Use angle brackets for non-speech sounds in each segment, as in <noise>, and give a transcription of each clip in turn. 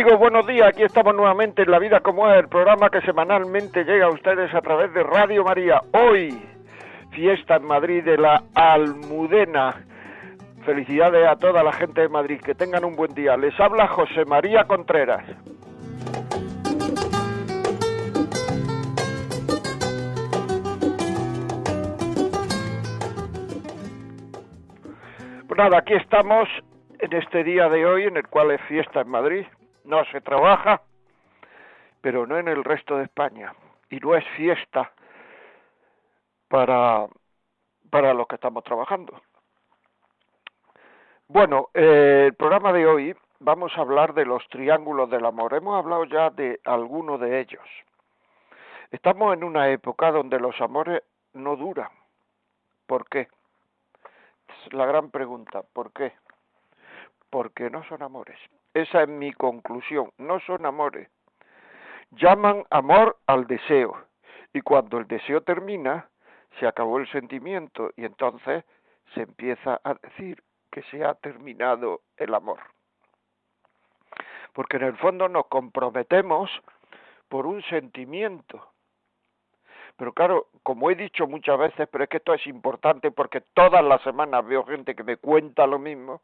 Amigos, buenos días. Aquí estamos nuevamente en La Vida como es, el programa que semanalmente llega a ustedes a través de Radio María. Hoy, fiesta en Madrid de la Almudena. Felicidades a toda la gente de Madrid. Que tengan un buen día. Les habla José María Contreras. Pues nada, aquí estamos en este día de hoy en el cual es fiesta en Madrid, no se trabaja, pero no en el resto de España. Y no es fiesta para, para los que estamos trabajando. Bueno, eh, el programa de hoy vamos a hablar de los triángulos del amor. Hemos hablado ya de algunos de ellos. Estamos en una época donde los amores no duran. ¿Por qué? Es la gran pregunta. ¿Por qué? porque no son amores. Esa es mi conclusión, no son amores. Llaman amor al deseo y cuando el deseo termina, se acabó el sentimiento y entonces se empieza a decir que se ha terminado el amor. Porque en el fondo nos comprometemos por un sentimiento. Pero claro, como he dicho muchas veces, pero es que esto es importante porque todas las semanas veo gente que me cuenta lo mismo,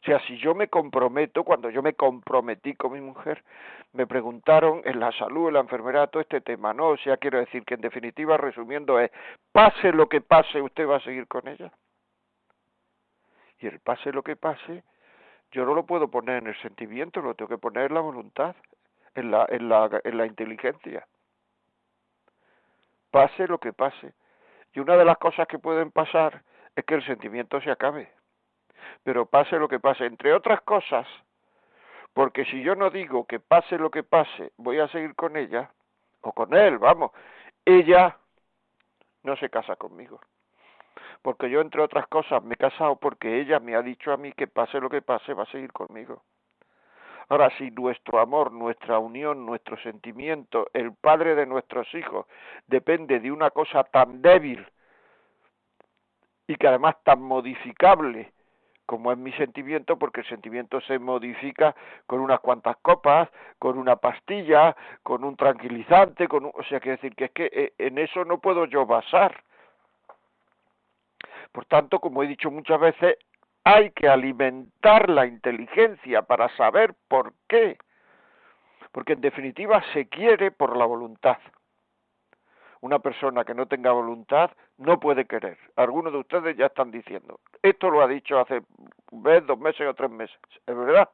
o sea, si yo me comprometo, cuando yo me comprometí con mi mujer, me preguntaron en la salud, en la enfermedad, todo este tema, ¿no? O sea, quiero decir que en definitiva, resumiendo, es, pase lo que pase, usted va a seguir con ella. Y el pase lo que pase, yo no lo puedo poner en el sentimiento, lo tengo que poner en la voluntad, en la, en la, en la inteligencia. Pase lo que pase. Y una de las cosas que pueden pasar es que el sentimiento se acabe pero pase lo que pase, entre otras cosas, porque si yo no digo que pase lo que pase, voy a seguir con ella, o con él, vamos, ella no se casa conmigo. Porque yo, entre otras cosas, me he casado porque ella me ha dicho a mí que pase lo que pase, va a seguir conmigo. Ahora, si nuestro amor, nuestra unión, nuestro sentimiento, el padre de nuestros hijos, depende de una cosa tan débil y que además tan modificable como es mi sentimiento, porque el sentimiento se modifica con unas cuantas copas, con una pastilla, con un tranquilizante, con o sea, quiere decir que es que eh, en eso no puedo yo basar. Por tanto, como he dicho muchas veces, hay que alimentar la inteligencia para saber por qué. Porque en definitiva se quiere por la voluntad. Una persona que no tenga voluntad no puede querer. Algunos de ustedes ya están diciendo. Esto lo ha dicho hace un mes, dos meses o tres meses. Es verdad.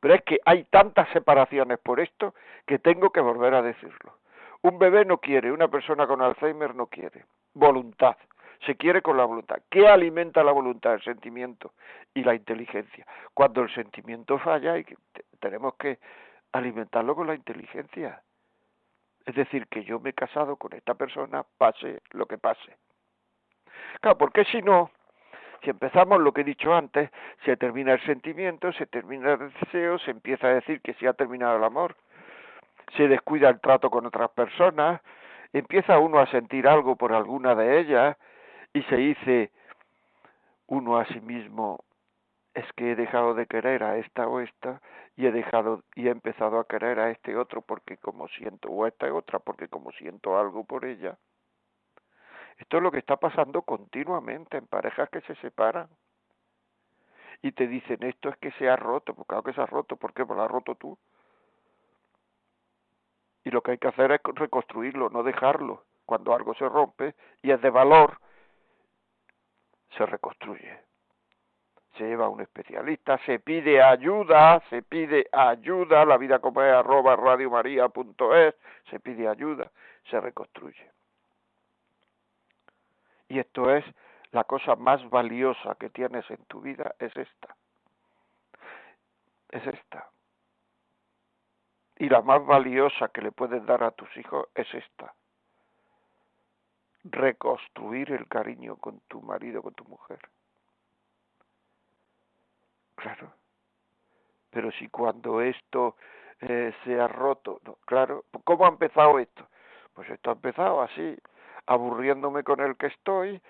Pero es que hay tantas separaciones por esto que tengo que volver a decirlo. Un bebé no quiere, una persona con Alzheimer no quiere. Voluntad. Se quiere con la voluntad. ¿Qué alimenta la voluntad? El sentimiento y la inteligencia. Cuando el sentimiento falla, tenemos que alimentarlo con la inteligencia. Es decir, que yo me he casado con esta persona, pase lo que pase. Claro, porque si no, si empezamos lo que he dicho antes, se termina el sentimiento, se termina el deseo, se empieza a decir que se ha terminado el amor, se descuida el trato con otras personas, empieza uno a sentir algo por alguna de ellas y se dice uno a sí mismo, es que he dejado de querer a esta o esta y he dejado y he empezado a querer a este otro porque como siento o a esta otra porque como siento algo por ella. Esto es lo que está pasando continuamente en parejas que se separan. Y te dicen, esto es que se ha roto, porque claro que se ha roto, ¿por qué? Pues lo has roto tú. Y lo que hay que hacer es reconstruirlo, no dejarlo. Cuando algo se rompe y es de valor, se reconstruye se lleva a un especialista, se pide ayuda, se pide ayuda, la vida como es arroba radiomaria.es, se pide ayuda, se reconstruye. Y esto es la cosa más valiosa que tienes en tu vida, es esta. Es esta. Y la más valiosa que le puedes dar a tus hijos es esta. reconstruir el cariño con tu marido, con tu mujer. Claro. Pero si cuando esto eh, se ha roto, claro, ¿cómo ha empezado esto? Pues esto ha empezado así, aburriéndome con el que estoy,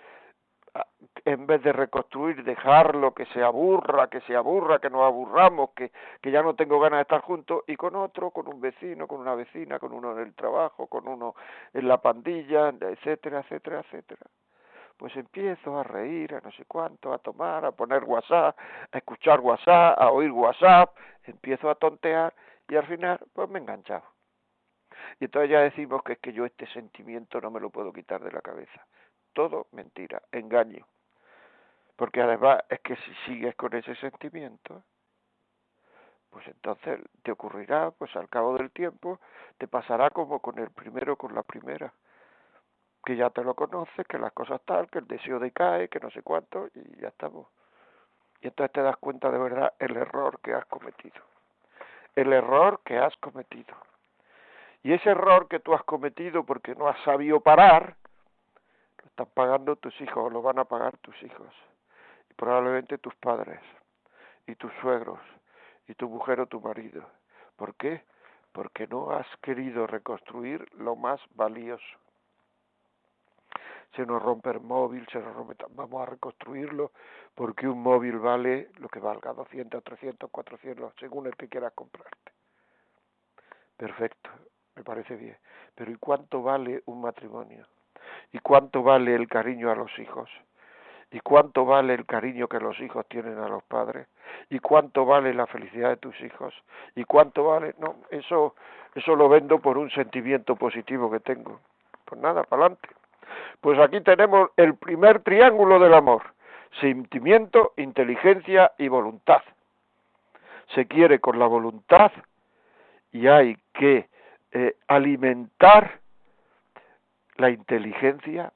en vez de reconstruir, dejarlo, que se aburra, que se aburra, que nos aburramos, que, que ya no tengo ganas de estar juntos, y con otro, con un vecino, con una vecina, con uno en el trabajo, con uno en la pandilla, etcétera, etcétera, etcétera. Pues empiezo a reír, a no sé cuánto, a tomar, a poner WhatsApp, a escuchar WhatsApp, a oír WhatsApp, empiezo a tontear y al final pues me he enganchado. Y entonces ya decimos que es que yo este sentimiento no me lo puedo quitar de la cabeza todo mentira, engaño. Porque además es que si sigues con ese sentimiento, pues entonces te ocurrirá, pues al cabo del tiempo, te pasará como con el primero, con la primera, que ya te lo conoces, que las cosas tal, que el deseo decae, que no sé cuánto, y ya estamos. Y entonces te das cuenta de verdad el error que has cometido. El error que has cometido. Y ese error que tú has cometido porque no has sabido parar, están pagando tus hijos o lo van a pagar tus hijos y probablemente tus padres y tus suegros y tu mujer o tu marido. ¿Por qué? Porque no has querido reconstruir lo más valioso. Se nos rompe el móvil, se nos rompe, vamos a reconstruirlo porque un móvil vale lo que valga, 200, 300, 400, según el que quieras comprarte. Perfecto, me parece bien. Pero ¿y cuánto vale un matrimonio? ¿Y cuánto vale el cariño a los hijos? ¿Y cuánto vale el cariño que los hijos tienen a los padres? ¿Y cuánto vale la felicidad de tus hijos? ¿Y cuánto vale? No, eso, eso lo vendo por un sentimiento positivo que tengo. Pues nada, para adelante. Pues aquí tenemos el primer triángulo del amor. Sentimiento, inteligencia y voluntad. Se quiere con la voluntad y hay que eh, alimentar la inteligencia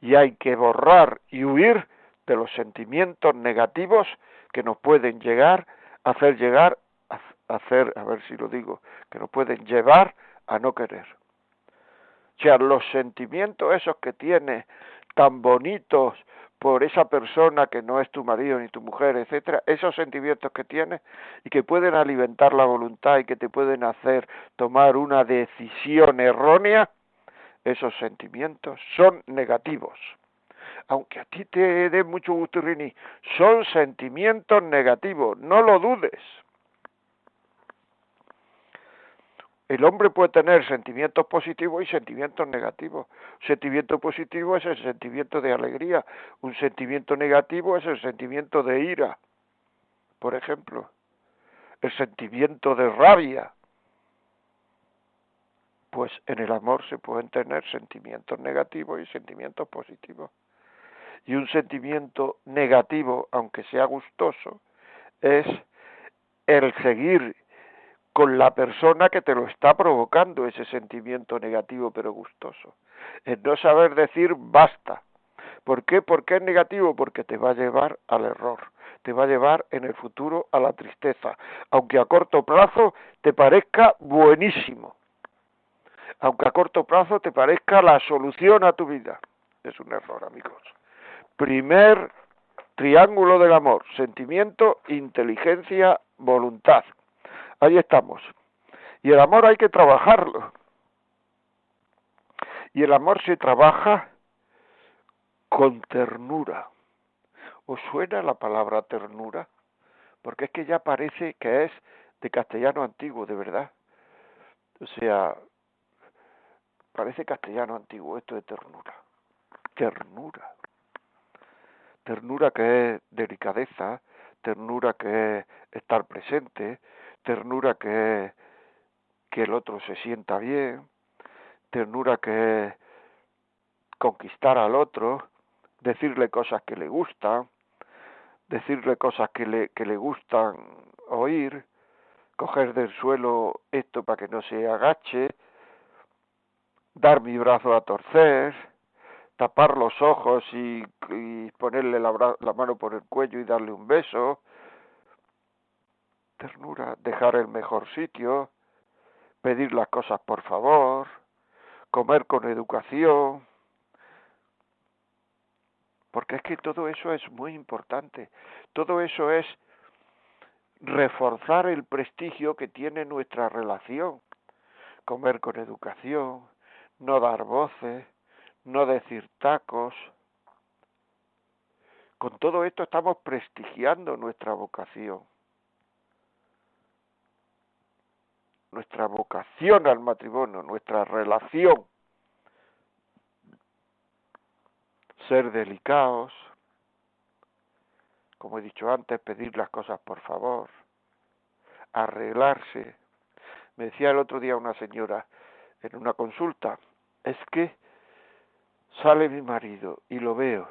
y hay que borrar y huir de los sentimientos negativos que nos pueden llegar a hacer llegar a hacer a ver si lo digo que nos pueden llevar a no querer. O sea los sentimientos esos que tienes tan bonitos por esa persona que no es tu marido ni tu mujer, etcétera, esos sentimientos que tienes y que pueden alimentar la voluntad y que te pueden hacer tomar una decisión errónea, esos sentimientos son negativos. Aunque a ti te dé mucho gusto, Rini, son sentimientos negativos, no lo dudes. El hombre puede tener sentimientos positivos y sentimientos negativos. Un sentimiento positivo es el sentimiento de alegría, un sentimiento negativo es el sentimiento de ira, por ejemplo, el sentimiento de rabia, pues en el amor se pueden tener sentimientos negativos y sentimientos positivos. Y un sentimiento negativo, aunque sea gustoso, es el seguir con la persona que te lo está provocando ese sentimiento negativo pero gustoso. El no saber decir basta. ¿Por qué? Porque es negativo? Porque te va a llevar al error, te va a llevar en el futuro a la tristeza, aunque a corto plazo te parezca buenísimo aunque a corto plazo te parezca la solución a tu vida. Es un error, amigos. Primer triángulo del amor, sentimiento, inteligencia, voluntad. Ahí estamos. Y el amor hay que trabajarlo. Y el amor se trabaja con ternura. ¿Os suena la palabra ternura? Porque es que ya parece que es de castellano antiguo, de verdad. O sea, Parece castellano antiguo esto de ternura. Ternura. Ternura que es delicadeza, ternura que es estar presente, ternura que que el otro se sienta bien, ternura que conquistar al otro, decirle cosas que le gustan, decirle cosas que le, que le gustan oír, coger del suelo esto para que no se agache, dar mi brazo a torcer, tapar los ojos y, ponerle la, la mano por el cuello y darle un beso, ternura, dejar el mejor sitio, pedir las cosas por favor, comer con educación, Porque es que todo eso es muy importante. Todo eso es reforzar el prestigio que tiene nuestra relación. Comer con educación, no dar voces, no decir tacos. Con todo esto estamos prestigiando nuestra vocación. Nuestra vocación al matrimonio, nuestra relación. Ser delicados, como he dicho antes, pedir las cosas por favor, arreglarse. Me decía el otro día una señora en una consulta, es que sale mi marido y lo veo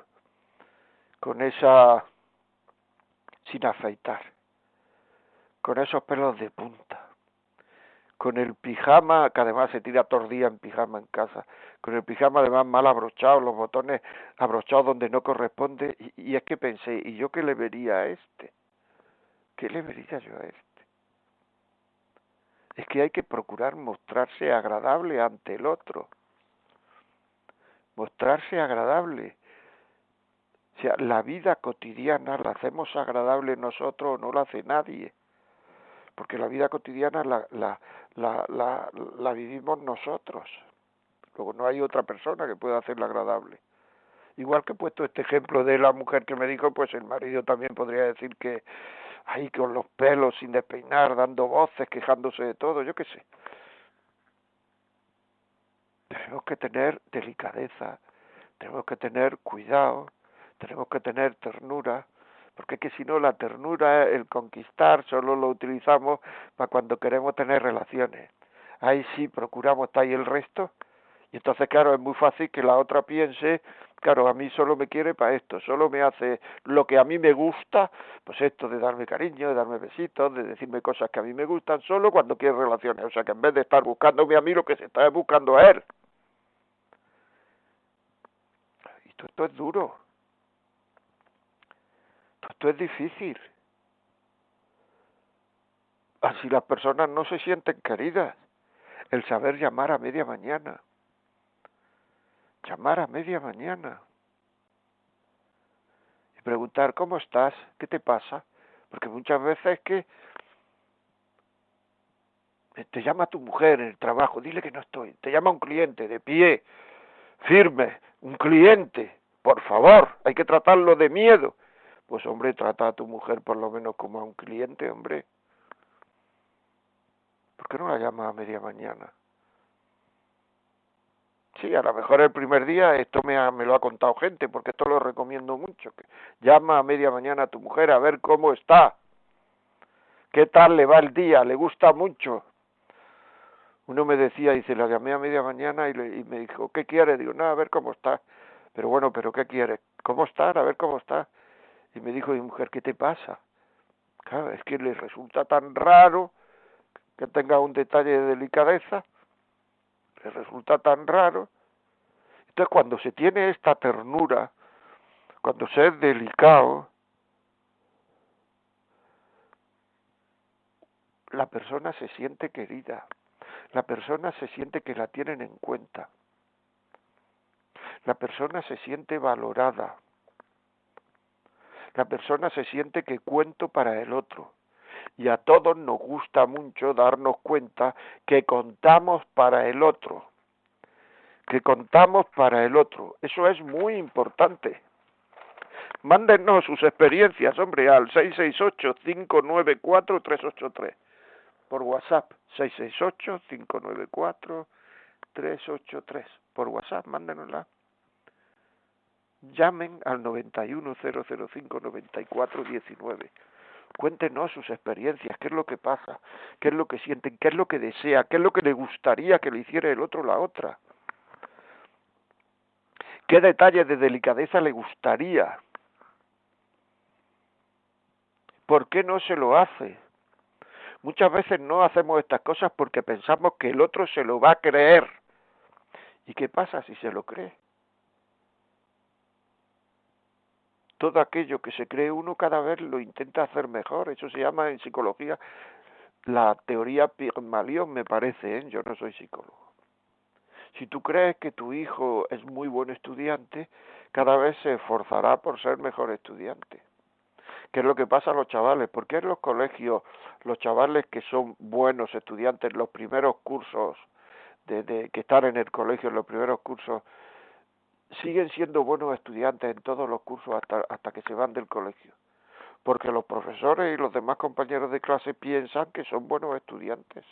con esa sin afeitar, con esos pelos de punta, con el pijama, que además se tira todo el día en pijama en casa, con el pijama además mal abrochado, los botones abrochados donde no corresponde, y, y es que pensé, ¿y yo qué le vería a este? ¿Qué le vería yo a este? Es que hay que procurar mostrarse agradable ante el otro. Mostrarse agradable. O sea, la vida cotidiana la hacemos agradable nosotros o no la hace nadie. Porque la vida cotidiana la, la, la, la, vivimos nosotros. Luego no hay otra persona que pueda hacerla agradable. Igual que he puesto este ejemplo de la mujer que me dijo, pues el marido también podría decir que ahí con los pelos sin despeinar, dando voces, quejándose de todo, yo qué sé. Tenemos que tener delicadeza, tenemos que tener cuidado, tenemos que tener ternura, porque es que si no la ternura, el conquistar, solo lo utilizamos para cuando queremos tener relaciones. Ahí sí procuramos estar ahí el resto, y entonces claro, es muy fácil que la otra piense, claro, a mí solo me quiere para esto, solo me hace lo que a mí me gusta, pues esto de darme cariño, de darme besitos, de decirme cosas que a mí me gustan, solo cuando quiere relaciones, o sea que en vez de estar buscándome a mí, lo que se está buscando a él. Y todo esto es duro. Esto es difícil. Así las personas no se sienten queridas. El saber llamar a media mañana. Llamar a media mañana. Y preguntar, ¿cómo estás? ¿Qué te pasa? Porque muchas veces es que te llama tu mujer en el trabajo, dile que no estoy. Te llama un cliente de pie, firme, un cliente. Por favor, hay que tratarlo de miedo pues hombre, trata a tu mujer por lo menos como a un cliente, hombre. ¿Por qué no la llamas a media mañana? Sí, a lo mejor el primer día esto me, me lo ha contado gente, porque esto lo recomiendo mucho. Que llama a media mañana a tu mujer a ver cómo está. ¿Qué tal le va el día? ¿Le gusta mucho? Uno me decía, dice, la llamé a media mañana y, le, y me dijo, ¿qué quiere? Digo, no, a ver cómo está. Pero bueno, ¿pero qué quiere? ¿Cómo está? A ver cómo está. Y me dijo mi mujer, ¿qué te pasa? Claro, es que le resulta tan raro que tenga un detalle de delicadeza, le resulta tan raro. Entonces cuando se tiene esta ternura, cuando se es delicado, la persona se siente querida, la persona se siente que la tienen en cuenta, la persona se siente valorada la persona se siente que cuento para el otro. Y a todos nos gusta mucho darnos cuenta que contamos para el otro. Que contamos para el otro. Eso es muy importante. Mándenos sus experiencias, hombre, al 668-594-383. Por WhatsApp, 668-594-383. Por WhatsApp, mándenosla llamen al 910059419. Cuéntenos sus experiencias, qué es lo que pasa, qué es lo que sienten, qué es lo que desea, qué es lo que le gustaría que le hiciera el otro la otra. ¿Qué detalles de delicadeza le gustaría? ¿Por qué no se lo hace? Muchas veces no hacemos estas cosas porque pensamos que el otro se lo va a creer. ¿Y qué pasa si se lo cree? Todo aquello que se cree uno cada vez lo intenta hacer mejor. Eso se llama en psicología la teoría Pygmalion, me parece, ¿eh? yo no soy psicólogo. Si tú crees que tu hijo es muy buen estudiante, cada vez se esforzará por ser mejor estudiante. ¿Qué es lo que pasa a los chavales? ¿Por qué en los colegios los chavales que son buenos estudiantes, los primeros cursos, de, que están en el colegio, en los primeros cursos, siguen siendo buenos estudiantes en todos los cursos hasta, hasta que se van del colegio? Porque los profesores y los demás compañeros de clase piensan que son buenos estudiantes.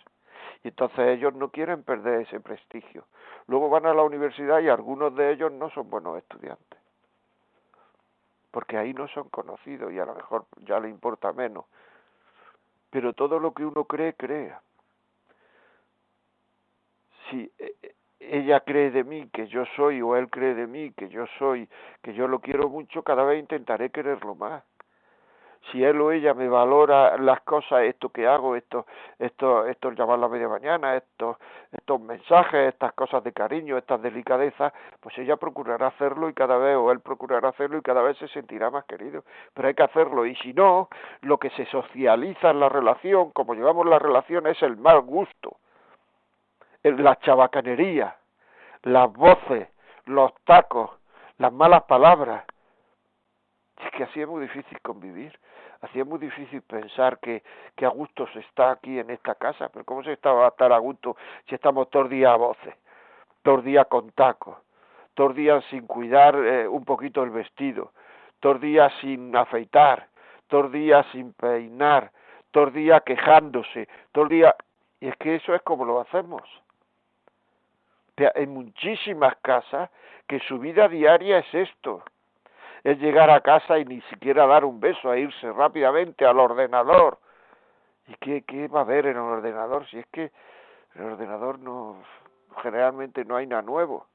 Y entonces ellos no quieren perder ese prestigio. Luego van a la universidad y algunos de ellos no son buenos estudiantes porque ahí no son conocidos y a lo mejor ya le importa menos. Pero todo lo que uno cree, crea. Si eh, eh, ella cree de mí que yo soy o él cree de mí que yo soy, que yo lo quiero mucho, cada vez intentaré quererlo más si él o ella me valora las cosas, esto que hago, esto, esto, esto llamar la media mañana, estos, estos mensajes, estas cosas de cariño, estas delicadezas, pues ella procurará hacerlo y cada vez, o él procurará hacerlo y cada vez se sentirá más querido. Pero hay que hacerlo, y si no, lo que se socializa en la relación, como llevamos la relación, es el mal gusto, la chabacanería, las voces, los tacos, las malas palabras. Es que así es muy difícil convivir hacía muy difícil pensar que, que a gusto se está aquí en esta casa, pero ¿cómo se estaba a estar a gusto si estamos todos días a voces, todos días con tacos, todos días sin cuidar eh, un poquito el vestido, todos días sin afeitar, todos días sin peinar, todos días quejándose, todos días... Y es que eso es como lo hacemos. Hay muchísimas casas que su vida diaria es esto es llegar a casa y ni siquiera dar un beso, a irse rápidamente al ordenador. ¿Y qué, qué va a haber en el ordenador? Si es que el ordenador no, generalmente no hay nada nuevo.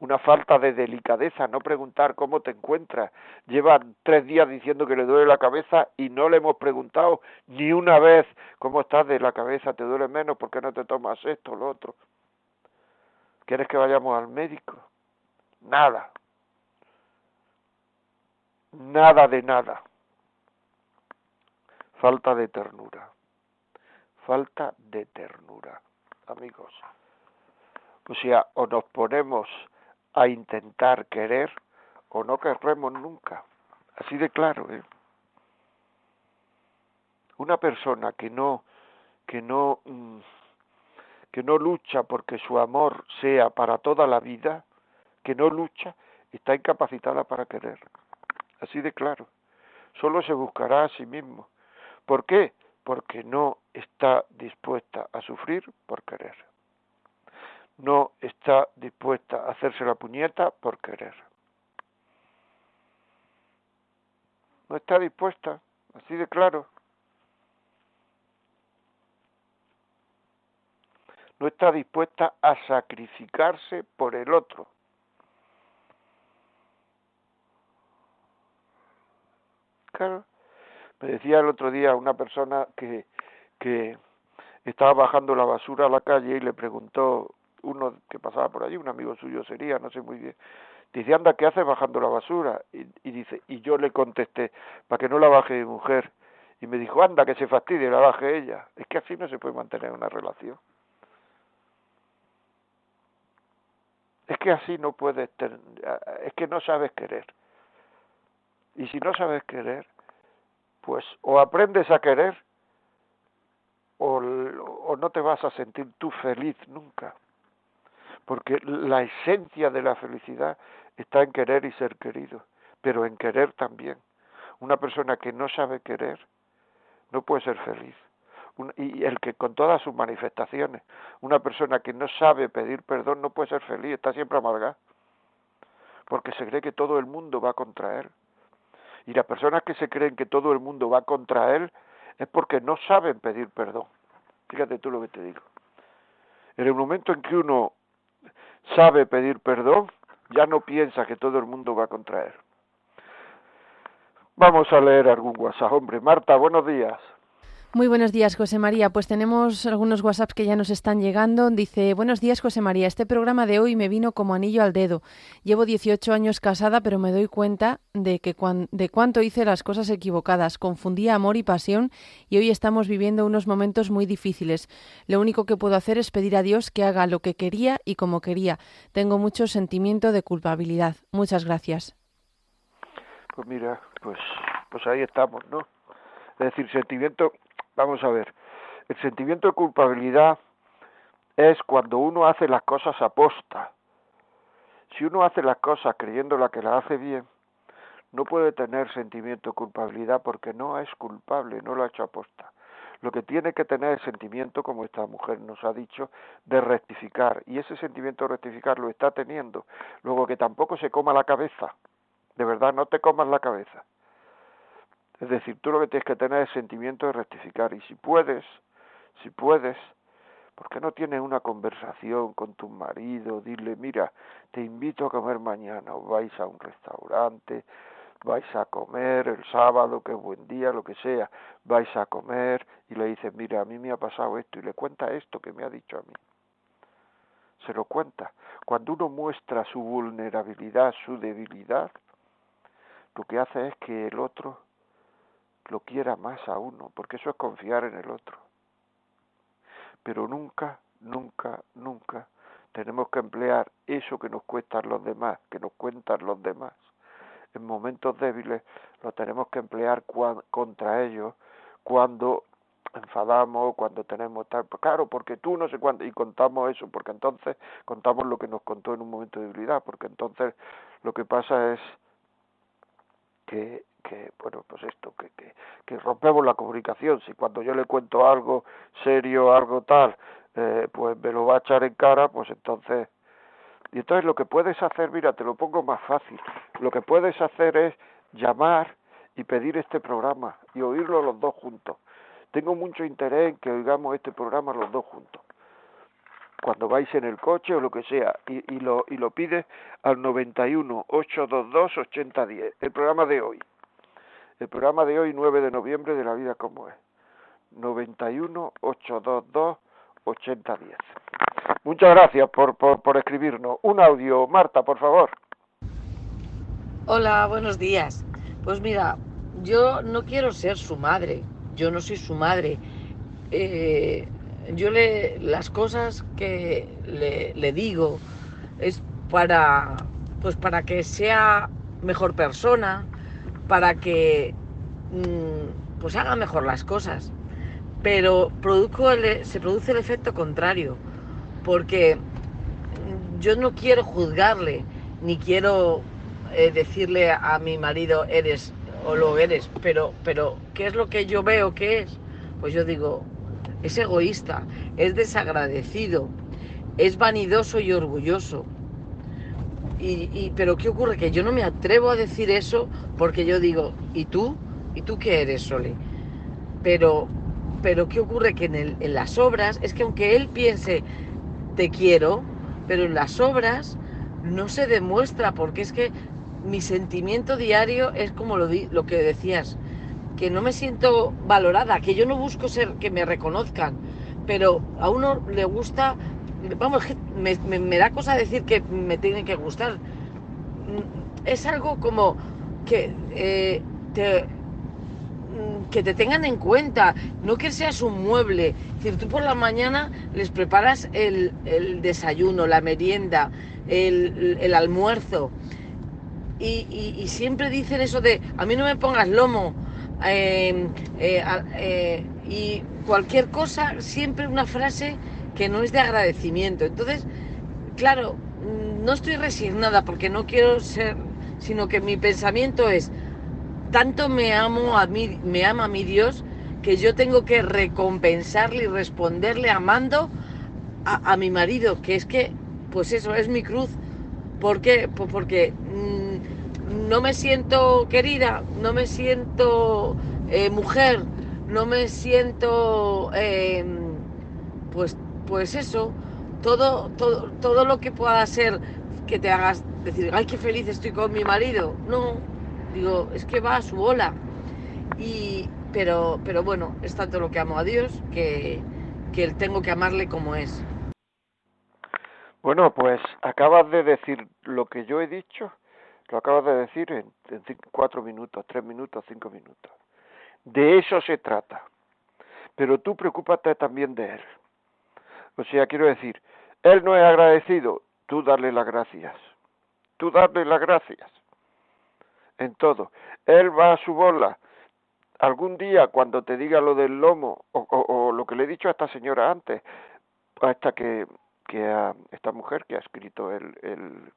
Una falta de delicadeza, no preguntar cómo te encuentras. Lleva tres días diciendo que le duele la cabeza y no le hemos preguntado ni una vez cómo estás de la cabeza, te duele menos, ¿por qué no te tomas esto o lo otro? ¿Quieres que vayamos al médico? nada, nada de nada. Falta de ternura, falta de ternura, amigos. O sea, o nos ponemos a intentar querer o no querremos nunca. Así de claro, ¿eh? Una persona que no, que no, mm, que no lucha porque su amor sea para toda la vida, que no lucha está incapacitada para querer. Así de claro. Solo se buscará a sí mismo. ¿Por qué? Porque no está dispuesta a sufrir por querer. No está dispuesta a hacerse la puñeta por querer. No está dispuesta, así de claro. No está dispuesta a sacrificarse por el otro. Claro. Me decía el otro día una persona que, que estaba bajando la basura a la calle y le preguntó uno que pasaba por allí, un amigo suyo sería, no sé muy bien, dice, anda, ¿qué haces bajando la basura? Y, y dice, y yo le contesté, para que no la baje mi mujer. Y me dijo, anda, que se fastidie, la baje ella. Es que así no se puede mantener una relación. Es que así no puedes, es que no sabes querer. Y si no sabes querer, pues o aprendes a querer o, o no te vas a sentir tú feliz nunca. Porque la esencia de la felicidad está en querer y ser querido, pero en querer también. Una persona que no sabe querer no puede ser feliz. y el que con todas sus manifestaciones, una persona que no sabe pedir perdón no puede ser feliz, está siempre amargada, porque se cree que todo el mundo va contra él. Y las personas que se creen que todo el mundo va contra él es porque no saben pedir perdón. Fíjate tú lo que te digo. En el momento en que uno sabe pedir perdón, ya no piensa que todo el mundo va contra él. Vamos a leer algún WhatsApp. Hombre, Marta, buenos días. Muy buenos días, José María. Pues tenemos algunos WhatsApps que ya nos están llegando. Dice, buenos días, José María. Este programa de hoy me vino como anillo al dedo. Llevo 18 años casada, pero me doy cuenta de, que de cuánto hice las cosas equivocadas. Confundía amor y pasión y hoy estamos viviendo unos momentos muy difíciles. Lo único que puedo hacer es pedir a Dios que haga lo que quería y como quería. Tengo mucho sentimiento de culpabilidad. Muchas gracias. Pues mira, pues, pues ahí estamos, ¿no? Es decir, sentimiento Vamos a ver, el sentimiento de culpabilidad es cuando uno hace las cosas a posta. Si uno hace las cosas creyendo la que las hace bien, no puede tener sentimiento de culpabilidad porque no es culpable, no lo ha hecho a posta. Lo que tiene que tener es sentimiento, como esta mujer nos ha dicho, de rectificar. Y ese sentimiento de rectificar lo está teniendo. Luego que tampoco se coma la cabeza. De verdad, no te comas la cabeza. Es decir, tú lo que tienes que tener es sentimiento de rectificar y si puedes, si puedes, ¿por qué no tienes una conversación con tu marido? Dile, mira, te invito a comer mañana, o vais a un restaurante, vais a comer el sábado, que es buen día, lo que sea, vais a comer y le dices, mira, a mí me ha pasado esto y le cuenta esto que me ha dicho a mí. Se lo cuenta. Cuando uno muestra su vulnerabilidad, su debilidad, lo que hace es que el otro lo quiera más a uno, porque eso es confiar en el otro. Pero nunca, nunca, nunca tenemos que emplear eso que nos cuestan los demás, que nos cuentan los demás. En momentos débiles lo tenemos que emplear contra ellos cuando enfadamos, cuando tenemos tal, claro, porque tú no sé cuánto, y contamos eso, porque entonces contamos lo que nos contó en un momento de debilidad, porque entonces lo que pasa es que que bueno pues esto que, que, rompemos la comunicación. Si cuando yo le cuento algo serio algo tal eh, pues me lo va a echar en cara pues entonces y entonces lo que puedes hacer mira te lo pongo más fácil. Lo que puedes hacer es llamar y pedir este programa y oírlo los dos juntos. Tengo mucho interés en que oigamos este programa los dos juntos. Cuando vais en el coche o lo que sea y, y lo y lo pides al 91 822 8010 el programa de hoy el programa de hoy, 9 de noviembre, de La Vida como es. 91 822 8010. Muchas gracias por, por, por escribirnos. Un audio, Marta, por favor. Hola, buenos días. Pues mira, yo no quiero ser su madre. Yo no soy su madre. Eh, yo le las cosas que le, le digo es para pues para que sea mejor persona, para que mm, pues haga mejor las cosas. Pero se produce el efecto contrario, porque yo no quiero juzgarle, ni quiero eh, decirle a mi marido eres o lo eres, pero, pero ¿qué es lo que yo veo que es? Pues yo digo, es egoísta, es desagradecido, es vanidoso y orgulloso. Y, pero ¿qué ocurre? Que yo no me atrevo a decir eso porque yo digo, ¿y tú? ¿Y tú qué eres, Sole? Pero, pero ¿qué ocurre? Que en, el, en las obras, es que aunque él piense, te quiero, pero en las obras no se demuestra porque es que mi sentimiento diario es como lo, lo que decías, que no me siento valorada, que yo no busco ser que me reconozcan, pero a uno le gusta vamos, me, me, da cosa decir que me tiene que gustar. Mm, es algo como que eh, te, mm, que te tengan en cuenta, no que seas un mueble. Decir, tú por la mañana les preparas el, desayuno, la merienda, el, almuerzo. Y, siempre dicen eso de, a mí no me pongas lomo. Eh, eh, y cualquier cosa, siempre una frase que no es de agradecimiento. Entonces, claro, no estoy resignada porque no quiero ser, sino que mi pensamiento es, tanto me amo a mí, me ama a mi Dios, que yo tengo que recompensarle y responderle amando a, mi marido, que es que, pues eso, es mi cruz. ¿Por qué? Pues porque mm, no me siento querida, no me siento eh, mujer, no me siento, eh, pues pues eso, todo, todo, todo lo que pueda ser que te hagas decir, ay, qué feliz estoy con mi marido. No, digo, es que va a su ola. Y, pero, pero bueno, es tanto lo que amo a Dios que, que tengo que amarle como es. Bueno, pues acabas de decir lo que yo he dicho, lo acabas de decir en, en cuatro minutos, tres minutos, cinco minutos. De eso se trata. Pero tú preocúpate también de él. O sea, quiero decir, él no es agradecido, tú darle las gracias. Tú darle las gracias. En todo. Él va a su bola. Algún día, cuando te diga lo del lomo, o, o, lo que le he dicho a esta señora antes, a esta que, que a esta mujer que ha escrito el, el,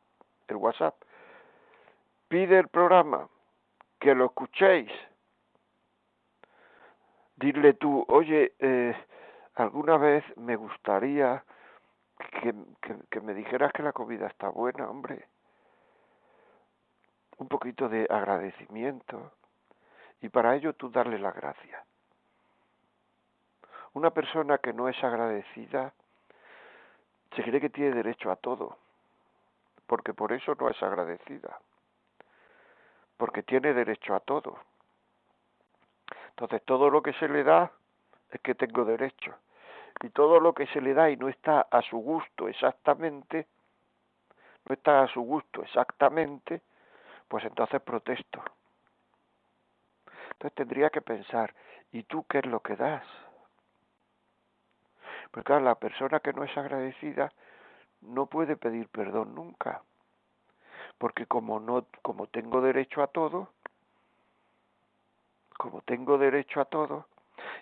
el WhatsApp, pide el programa, que lo escuchéis. Dile tú, oye, eh, alguna vez me gustaría que, que, me dijeras que la comida está buena, hombre. Un poquito de agradecimiento. Y para ello tú darle la gracia. Una persona que no es agradecida se cree que tiene derecho a todo, porque por eso no es agradecida, porque tiene derecho a todo. Entonces todo lo que se le da es que tengo derecho y todo lo que se le da y no está a su gusto exactamente, no está a su gusto exactamente, pues entonces protesto. Entonces tendría que pensar, ¿y tú qué es lo que das? Porque claro, la persona que no es agradecida no puede pedir perdón nunca. Porque como no, como tengo derecho a todo, como tengo derecho a todo,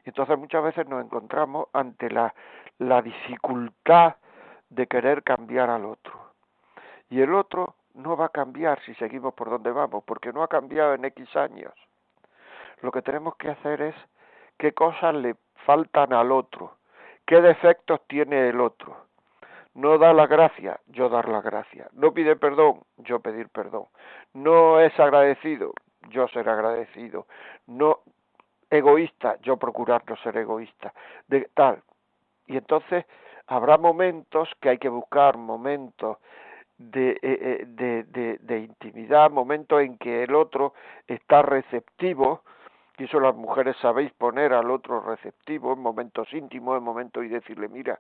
entonces muchas veces nos encontramos ante la, la dificultad de querer cambiar al otro. Y el otro no va a cambiar si seguimos por donde vamos, porque no ha cambiado en X años. Lo que tenemos que hacer es qué cosas le faltan al otro, qué defectos tiene el otro. No da la gracia, yo dar la gracia. No pide perdón, yo pedir perdón. No es agradecido, yo ser agradecido. No egoísta, yo procurar no ser egoísta, de tal. Y entonces habrá momentos que hay que buscar momentos de, eh, eh, de, de, de, intimidad, momentos en que el otro está receptivo, y eso las mujeres sabéis poner al otro receptivo en momentos íntimos, en momentos y decirle, mira,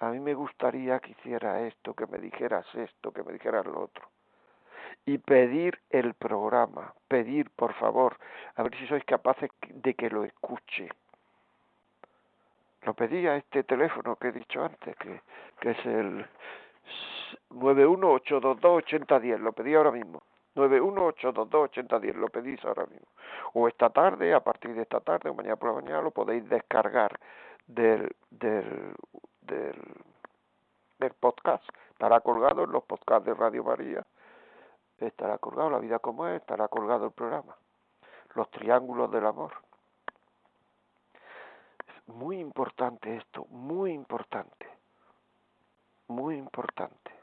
a mí me gustaría que hiciera esto, que me dijeras esto, que me dijeras lo otro y pedir el programa, pedir por favor, a ver si sois capaces de que lo escuche. Lo pedí a este teléfono que he dicho antes, que, que es el 918228010, lo pedí ahora mismo. 918228010, lo pedís ahora mismo. O esta tarde, a partir de esta tarde o mañana por la mañana, lo podéis descargar del, del, del, del podcast. Estará colgado en los podcasts de Radio María estará colgado La vida como es, estará colgado el programa. Los triángulos del amor. Es muy importante esto, muy importante, muy importante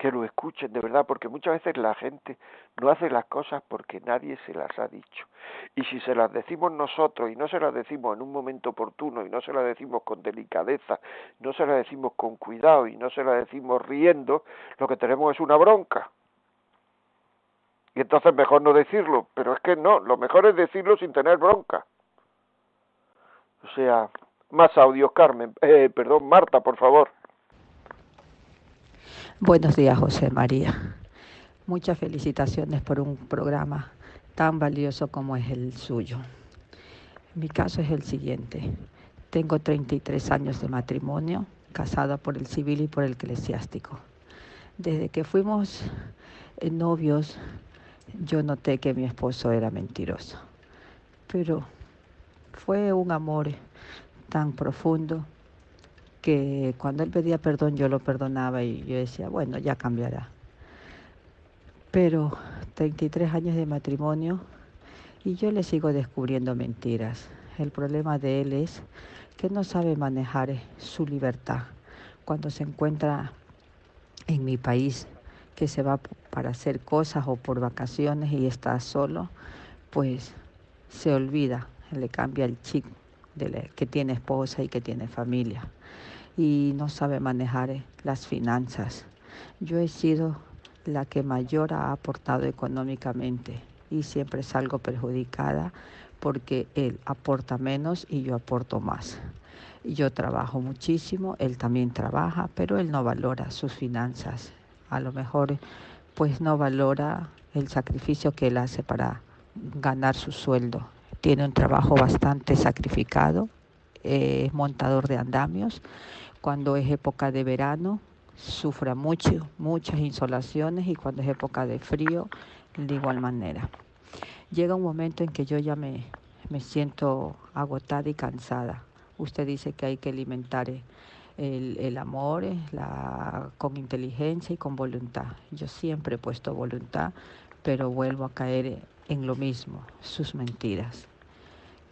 que lo escuchen de verdad, porque muchas veces la gente no hace las cosas porque nadie se las ha dicho. Y si se las decimos nosotros y no se las decimos en un momento oportuno y no se las decimos con delicadeza, no se las decimos con cuidado y no se las decimos riendo, lo que tenemos es una bronca. Y entonces mejor no decirlo, pero es que no, lo mejor es decirlo sin tener bronca. O sea, más audios, Carmen, eh, perdón, Marta, por favor. Buenos días, José María. Muchas felicitaciones por un programa tan valioso como es el suyo. Mi caso es el siguiente. Tengo 33 años de matrimonio, casada por el civil y por el eclesiástico. Desde que fuimos novios, yo noté que mi esposo era mentiroso. Pero fue un amor tan profundo que cuando él pedía perdón yo lo perdonaba y yo decía, bueno, ya cambiará. Pero 33 años de matrimonio y yo le sigo descubriendo mentiras. El problema de él es que no sabe manejar su libertad. Cuando se encuentra en mi país, que se va para hacer cosas o por vacaciones y está solo, pues se olvida, le cambia el chip de que tiene esposa y que tiene familia y no sabe manejar eh, las finanzas. Yo he sido la que mayor ha aportado económicamente y siempre salgo perjudicada porque él aporta menos y yo aporto más. Yo trabajo muchísimo, él también trabaja, pero él no valora sus finanzas. A lo mejor pues no valora el sacrificio que él hace para ganar su sueldo. Tiene un trabajo bastante sacrificado, es montador de andamios. Cuando es época de verano, sufre mucho, muchas insolaciones y cuando es época de frío, de igual manera. Llega un momento en que yo ya me, me siento agotada y cansada. Usted dice que hay que alimentar el, el amor la, con inteligencia y con voluntad. Yo siempre he puesto voluntad, pero vuelvo a caer en lo mismo, sus mentiras.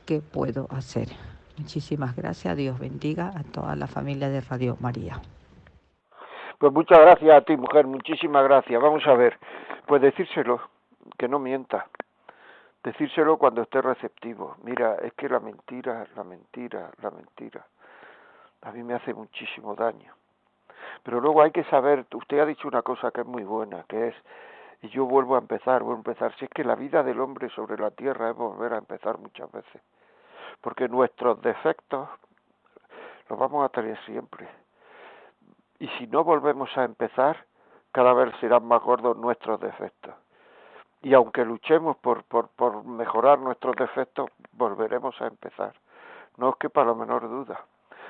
¿Qué puedo hacer? Muchísimas gracias. Dios bendiga a toda la familia de Radio María. Pues muchas gracias a ti, mujer, muchísimas gracias. Vamos a ver, pues decírselo, que no mienta. Decírselo cuando esté receptivo. Mira, es que la mentira, la mentira, la mentira, a mí me hace muchísimo daño. Pero luego hay que saber, usted ha dicho una cosa que es muy buena, que es, y yo vuelvo a empezar, vuelvo a empezar, si es que la vida del hombre sobre la tierra es volver a empezar muchas veces. Porque nuestros defectos los vamos a tener siempre y si no volvemos a empezar, cada vez serán más gordos nuestros defectos. Y aunque luchemos por, por, por mejorar nuestros defectos, volveremos a empezar. No os quepa la menor duda.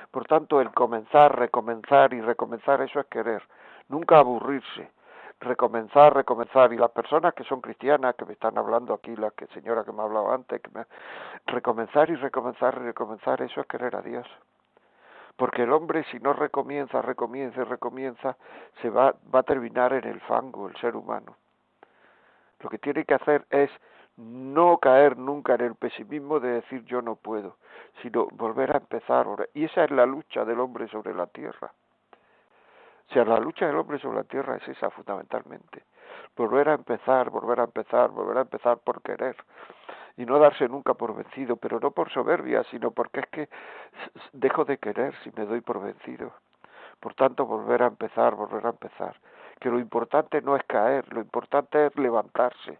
Por tanto, el comenzar, recomenzar y recomenzar, eso es querer. Nunca aburrirse. Recomenzar, recomenzar. Y las personas que son cristianas, que me están hablando aquí, la que, señora que me ha hablado antes, que me... recomenzar y recomenzar y recomenzar, eso es querer a Dios porque el hombre si no recomienza, recomienza y recomienza, se va, va a terminar en el fango, el ser humano. Lo que tiene que hacer es no caer nunca en el pesimismo de decir yo no puedo, sino volver a empezar. Y esa es la lucha del hombre sobre la tierra. O sea, la lucha del hombre sobre la tierra es esa fundamentalmente. Volver a empezar, volver a empezar, volver a empezar por querer y no darse nunca por vencido, pero no por soberbia, sino porque es que dejo de querer si me doy por vencido. Por tanto, volver a empezar, volver a empezar. Que lo importante no es caer, lo importante es levantarse.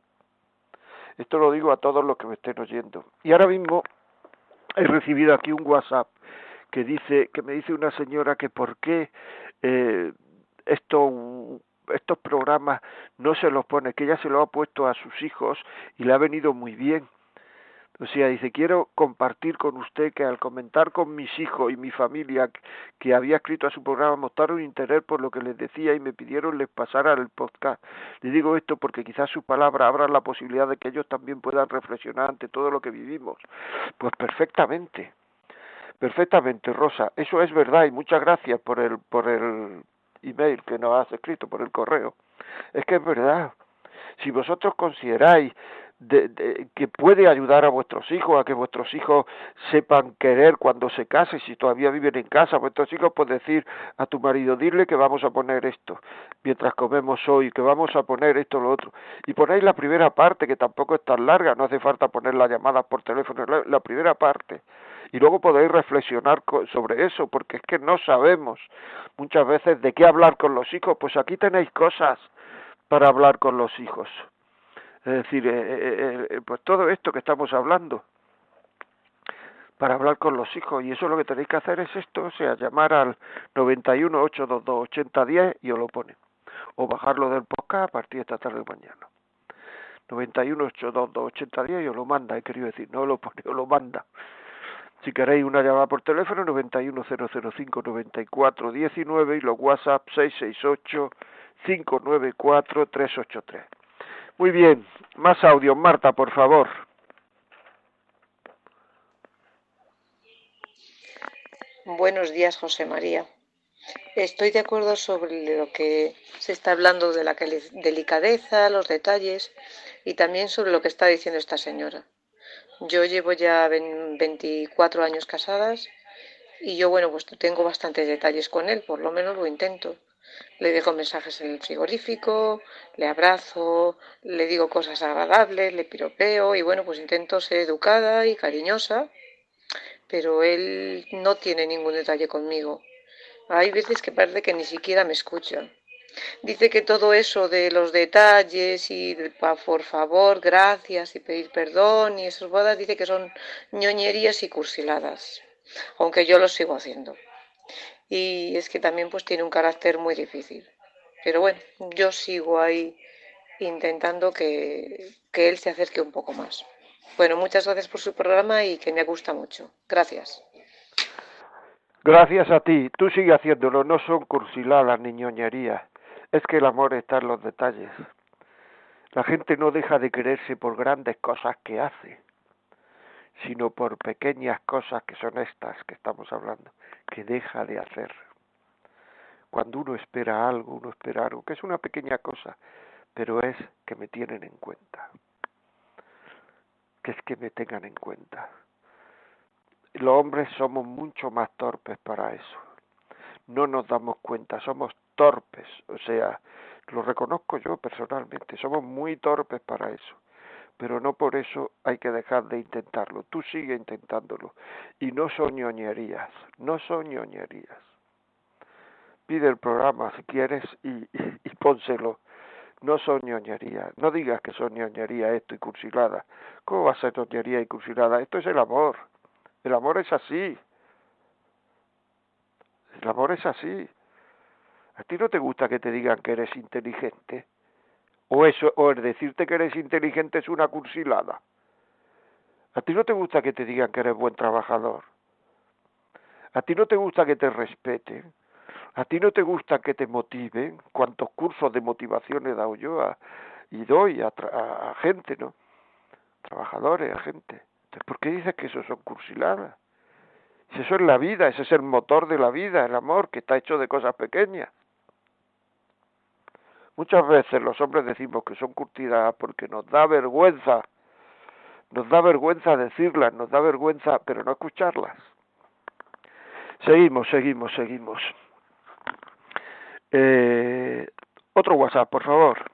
Esto lo digo a todos los que me estén oyendo. Y ahora mismo he recibido aquí un WhatsApp que dice que me dice una señora que por qué eh, esto estos programas no se los pone, que ella se lo ha puesto a sus hijos y le ha venido muy bien. O sea, dice, quiero compartir con usted que al comentar con mis hijos y mi familia que había escrito a su programa mostraron interés por lo que les decía y me pidieron les pasara el podcast. Le digo esto porque quizás su palabra abra la posibilidad de que ellos también puedan reflexionar ante todo lo que vivimos. Pues perfectamente, perfectamente, Rosa. Eso es verdad y muchas gracias por el, por el email que nos has escrito, por el correo. Es que es verdad. Si vosotros consideráis de, que puede ayudar a vuestros hijos, a que vuestros hijos sepan querer cuando se casen, si todavía viven en casa, vuestros hijos pueden decir a tu marido, dile que vamos a poner esto, mientras comemos hoy, que vamos a poner esto, lo otro. Y ponéis la primera parte, que tampoco es tan larga, no hace falta poner las llamadas por teléfono, la primera parte. Y luego podéis reflexionar sobre eso, porque es que no sabemos muchas veces de qué hablar con los hijos, pues aquí tenéis cosas para hablar con los hijos. Es decir, eh, eh, eh, pues todo esto que estamos hablando para hablar con los hijos y eso lo que tenéis que hacer es esto, o sea, llamar al 91 822 8010 y os lo pone o bajarlo del podcast a partir de esta tarde o mañana. 91 822 8010 y os lo manda, he querido decir, no lo pone, <laughs> os lo manda. Si queréis una llamada por teléfono 91005 9419 y los WhatsApp 668 594 383. Muy bien, más audio. Marta, por favor. Buenos días, José María. Estoy de acuerdo sobre lo que se está hablando de la delicadeza, los detalles y también sobre lo que está diciendo esta señora. Yo llevo ya 24 años casadas y yo, bueno, pues tengo bastantes detalles con él, por lo menos lo intento. Le dejo mensajes en el frigorífico, le abrazo, le digo cosas agradables, le piropeo y bueno, pues intento ser educada y cariñosa, pero él no tiene ningún detalle conmigo. Hay veces que parece que ni siquiera me escucha. Dice que todo eso de los detalles y por favor, gracias y pedir perdón y esas bodas, dice que son ñoñerías y cursiladas, aunque yo lo sigo haciendo. Y es que también pues tiene un carácter muy difícil. Pero bueno, yo sigo ahí intentando que, que él se acerque un poco más. Bueno, muchas gracias por su programa y que me gusta mucho. Gracias. Gracias a ti. Tú sigue haciéndolo. No son cursiladas ni ñoñerías. Es que el amor está en los detalles. La gente no deja de quererse por grandes cosas que hace, sino por pequeñas cosas que son estas que estamos hablando, que deja de hacer. Cuando uno espera algo, uno espera algo, que es una pequeña cosa, pero es que me tienen en cuenta. Que es que me tengan en cuenta. Los hombres somos mucho más torpes para eso. No nos damos cuenta, somos torpes, o sea, lo reconozco yo personalmente, somos muy torpes para eso, pero no por eso hay que dejar de intentarlo, tú sigue intentándolo, y no son ñoñerías, no son ñoñerías. Pide el programa si quieres y, y, pónselo, no son no digas que son esto y cursilada, ¿cómo va a ser ñoñería y cursilada? Esto es el amor, el amor es así, el amor es así. ¿A ti no te gusta que te digan que eres inteligente? O eso, o el decirte que eres inteligente es una cursilada. ¿A ti no te gusta que te digan que eres buen trabajador? ¿A ti no te gusta que te respeten? ¿A ti no te gusta que te motiven? ¿Cuántos cursos de motivación he dado yo a, y doy a, a, gente, no? Trabajadores, a gente. Entonces, ¿por qué dices que eso son cursiladas? Si eso es la vida, ese es el motor de la vida, el amor, que está hecho de cosas pequeñas. Muchas veces los hombres decimos que son curtidas porque nos da vergüenza, nos da vergüenza decirlas, nos da vergüenza, pero no escucharlas. Seguimos, seguimos, seguimos. Eh, otro WhatsApp, por favor.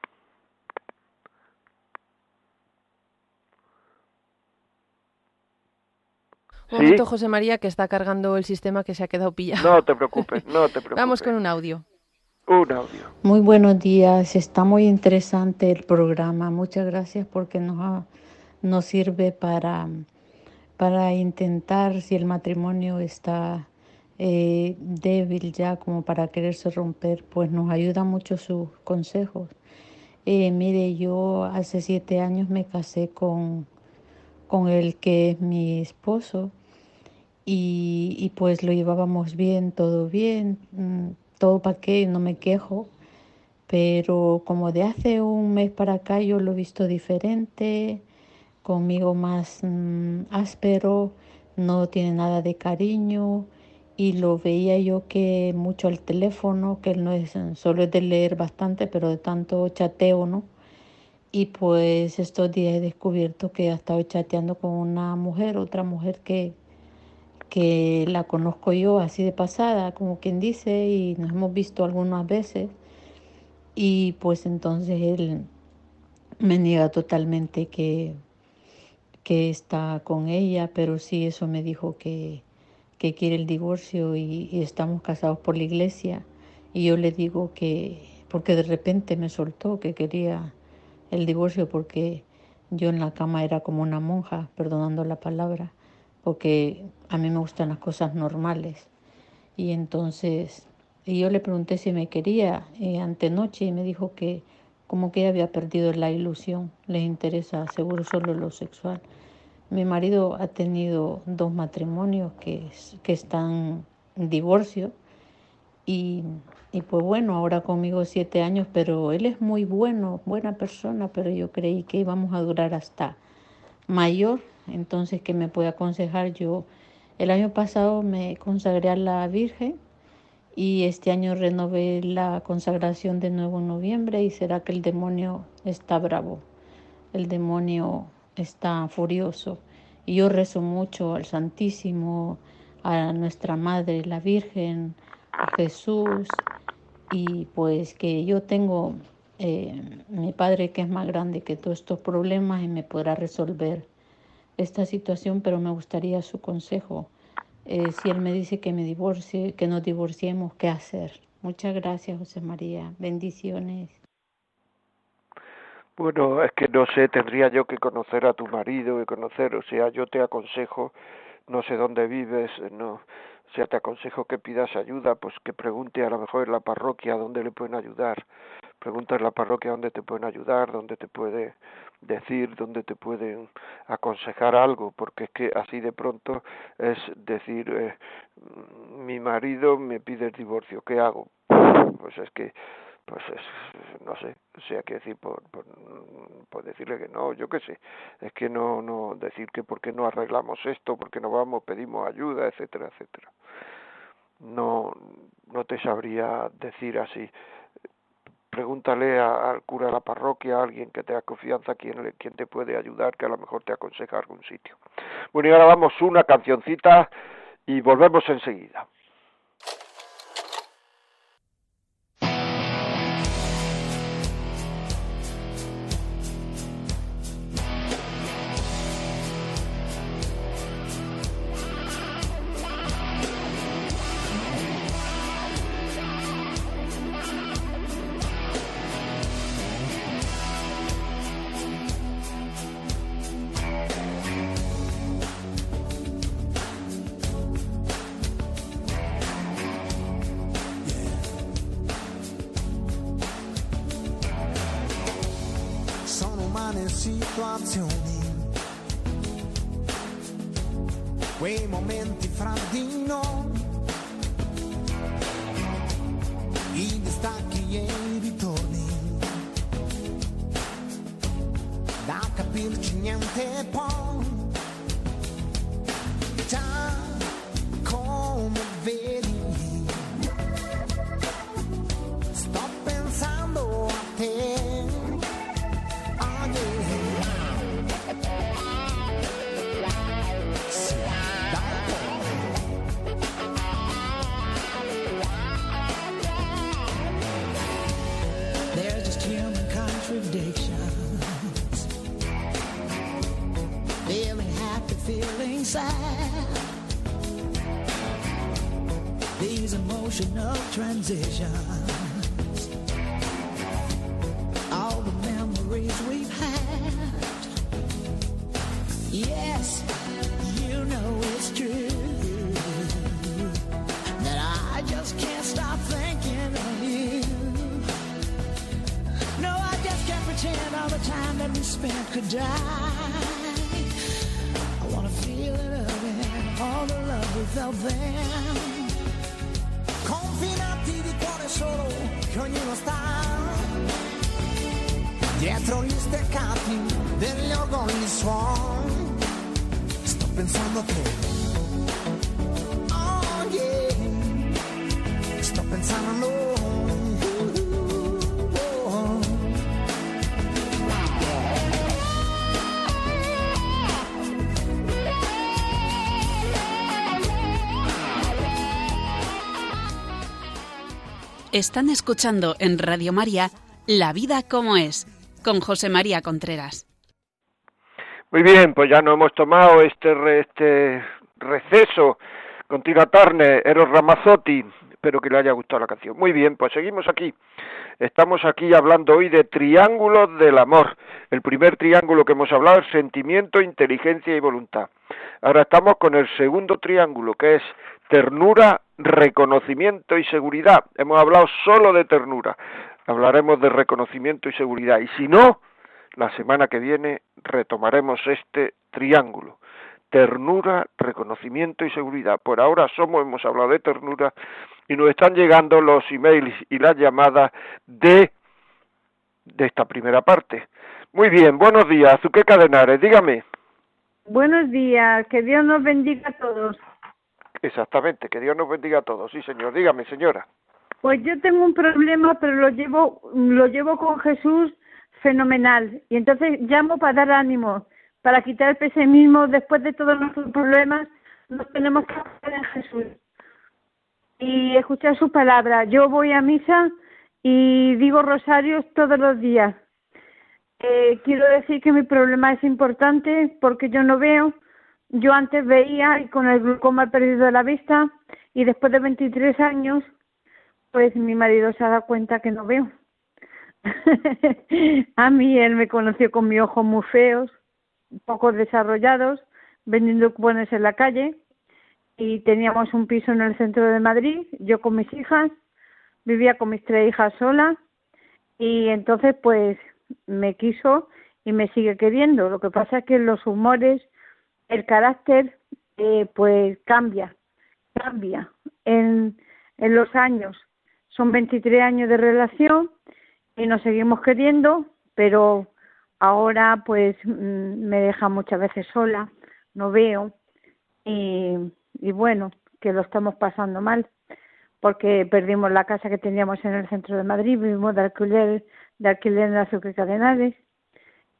Un momento, José María, que está cargando el sistema que se ha quedado pillado. No te preocupes, no te <laughs> preocupes. Vamos con un audio. Muy buenos días, está muy interesante el programa. Muchas gracias porque nos, nos sirve para, para intentar si el matrimonio está eh, débil ya como para quererse romper, pues nos ayuda mucho sus consejos. Eh, mire, yo hace siete años me casé con, con el que es mi esposo y, y pues lo llevábamos bien, todo bien mm, todo para qué, no me quejo, pero como de hace un mes para acá yo lo he visto diferente, conmigo más mm, áspero, no tiene nada de cariño y lo veía yo que mucho al teléfono, que él no es solo de leer bastante, pero de tanto chateo, ¿no? Y pues estos días he descubierto que ha estado chateando con una mujer, otra mujer que que la conozco yo así de pasada, como quien dice, y nos hemos visto algunas veces. Y pues entonces él me niega totalmente que, que está con ella, pero sí eso me dijo que, que quiere el divorcio y, y, estamos casados por la iglesia. Y yo le digo que, porque de repente me soltó que quería el divorcio porque yo en la cama era como una monja, perdonando la palabra porque a mí me gustan las cosas normales. Y entonces y yo le pregunté si me quería eh, antenoche y me dijo que como que había perdido la ilusión, le interesa seguro solo lo sexual. Mi marido ha tenido dos matrimonios que, que están en divorcio y, y pues bueno, ahora conmigo siete años, pero él es muy bueno, buena persona, pero yo creí que íbamos a durar hasta mayor entonces, ¿qué me puede aconsejar? Yo el año pasado me consagré a la Virgen y este año renové la consagración de nuevo en noviembre y será que el demonio está bravo, el demonio está furioso. Y yo rezo mucho al Santísimo, a nuestra Madre, la Virgen, a Jesús, y pues que yo tengo eh, mi Padre que es más grande que todos estos problemas y me podrá resolver esta situación, pero me gustaría su consejo. Eh, si él me dice que me divorcie, que nos divorciemos, ¿qué hacer? Muchas gracias, José María. Bendiciones. Bueno, es que no sé, tendría yo que conocer a tu marido y conocer, o sea, yo te aconsejo, no sé dónde vives, no, sea, te aconsejo que pidas ayuda, pues que pregunte a lo mejor en la parroquia dónde le pueden ayudar, pregunta en la parroquia dónde te pueden ayudar, dónde te puede decir, dónde te pueden aconsejar algo, porque es que así de pronto es decir, eh, mi marido me pide el divorcio, ¿qué hago? Pues es que pues es, no sé, o sea, que decir, por, por, decirle que no, yo qué sé, es que no, no, decir que por qué no arreglamos esto, por qué no vamos, pedimos ayuda, etcétera, etcétera. No, no te sabría decir así. Pregúntale al cura de la parroquia, a alguien que te da confianza, quién, quién te puede ayudar, que a lo mejor te aconseja algún sitio. Bueno, y ahora vamos una cancioncita y volvemos enseguida. up to senza. Confinati di cuore solo che ognuno sta. Dietro gli steccati degli ogoni suon. Sto pensando a te. Oh yeah. Sto pensando a noi. Están escuchando en Radio María La vida como es, con José María Contreras. Muy bien, pues ya no hemos tomado este, este receso con Tina Turner, Eros Ramazzotti, espero que le haya gustado la canción. Muy bien, pues seguimos aquí. Estamos aquí hablando hoy de triángulos del amor. El primer triángulo que hemos hablado es sentimiento, inteligencia y voluntad. Ahora estamos con el segundo triángulo, que es ternura, reconocimiento y seguridad. Hemos hablado solo de ternura, hablaremos de reconocimiento y seguridad. Y si no, la semana que viene retomaremos este triángulo. Ternura, reconocimiento y seguridad. Por ahora somos, hemos hablado de ternura y nos están llegando los emails y las llamadas de, de esta primera parte. Muy bien, buenos días, Azuque Cadenares, dígame. Buenos días, que Dios nos bendiga a todos. Exactamente, que Dios nos bendiga a todos. Sí, señor. Dígame, señora. Pues yo tengo un problema, pero lo llevo, lo llevo con Jesús fenomenal. Y entonces llamo para dar ánimo, para quitar el pesimismo. Después de todos nuestros problemas, nos tenemos que hacer en Jesús y escuchar su palabra. Yo voy a misa y digo rosarios todos los días. Eh, quiero decir que mi problema es importante porque yo no veo yo antes veía y con el glaucoma he perdido la vista y después de 23 años pues mi marido se ha dado cuenta que no veo. <laughs> a mí él me conoció con mis ojos muy feos, poco desarrollados, vendiendo cupones en la calle y teníamos un piso en el centro de Madrid, yo con mis hijas, vivía con mis tres hijas sola y entonces pues me quiso y me sigue queriendo. Lo que pasa es que los humores, el carácter, eh, pues cambia, cambia en, en los años. Son 23 años de relación y nos seguimos queriendo, pero ahora pues mm, me deja muchas veces sola, no veo y, y bueno, que lo estamos pasando mal porque perdimos la casa que teníamos en el centro de Madrid, vivimos de alquiler, de alquiler en las Cardenales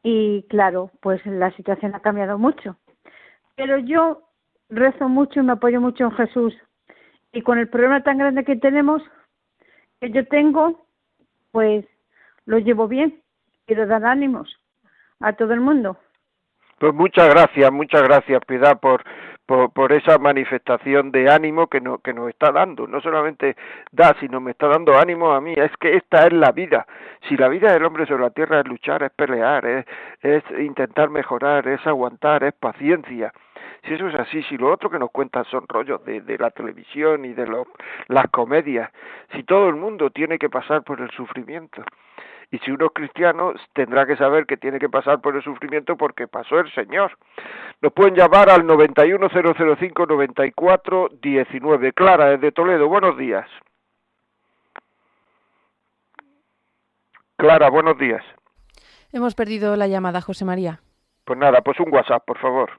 y claro, pues la situación ha cambiado mucho. Pero yo rezo mucho y me apoyo mucho en Jesús y con el problema tan grande que tenemos, que yo tengo, pues lo llevo bien. Quiero dar ánimos a todo el mundo. Pues muchas gracias, muchas gracias, Piedad, por, por, por, esa manifestación de ánimo que, que nos está dando. No solamente da, sino me está dando ánimo a mí. Es que esta es la vida. Si la vida del hombre sobre la tierra es luchar, es pelear, es, es intentar mejorar, es aguantar, es paciencia. Si eso es así, si lo otro que nos cuentan son rollos de, de la televisión y de los, las comedias, si todo el mundo tiene que pasar por el sufrimiento, y si uno es cristiano tendrá que saber que tiene que pasar por el sufrimiento porque pasó el Señor. Nos pueden llamar al 910059419. Clara, desde Toledo, buenos días. Clara, buenos días. Hemos perdido la llamada, José María. Pues nada, pues un WhatsApp, por favor.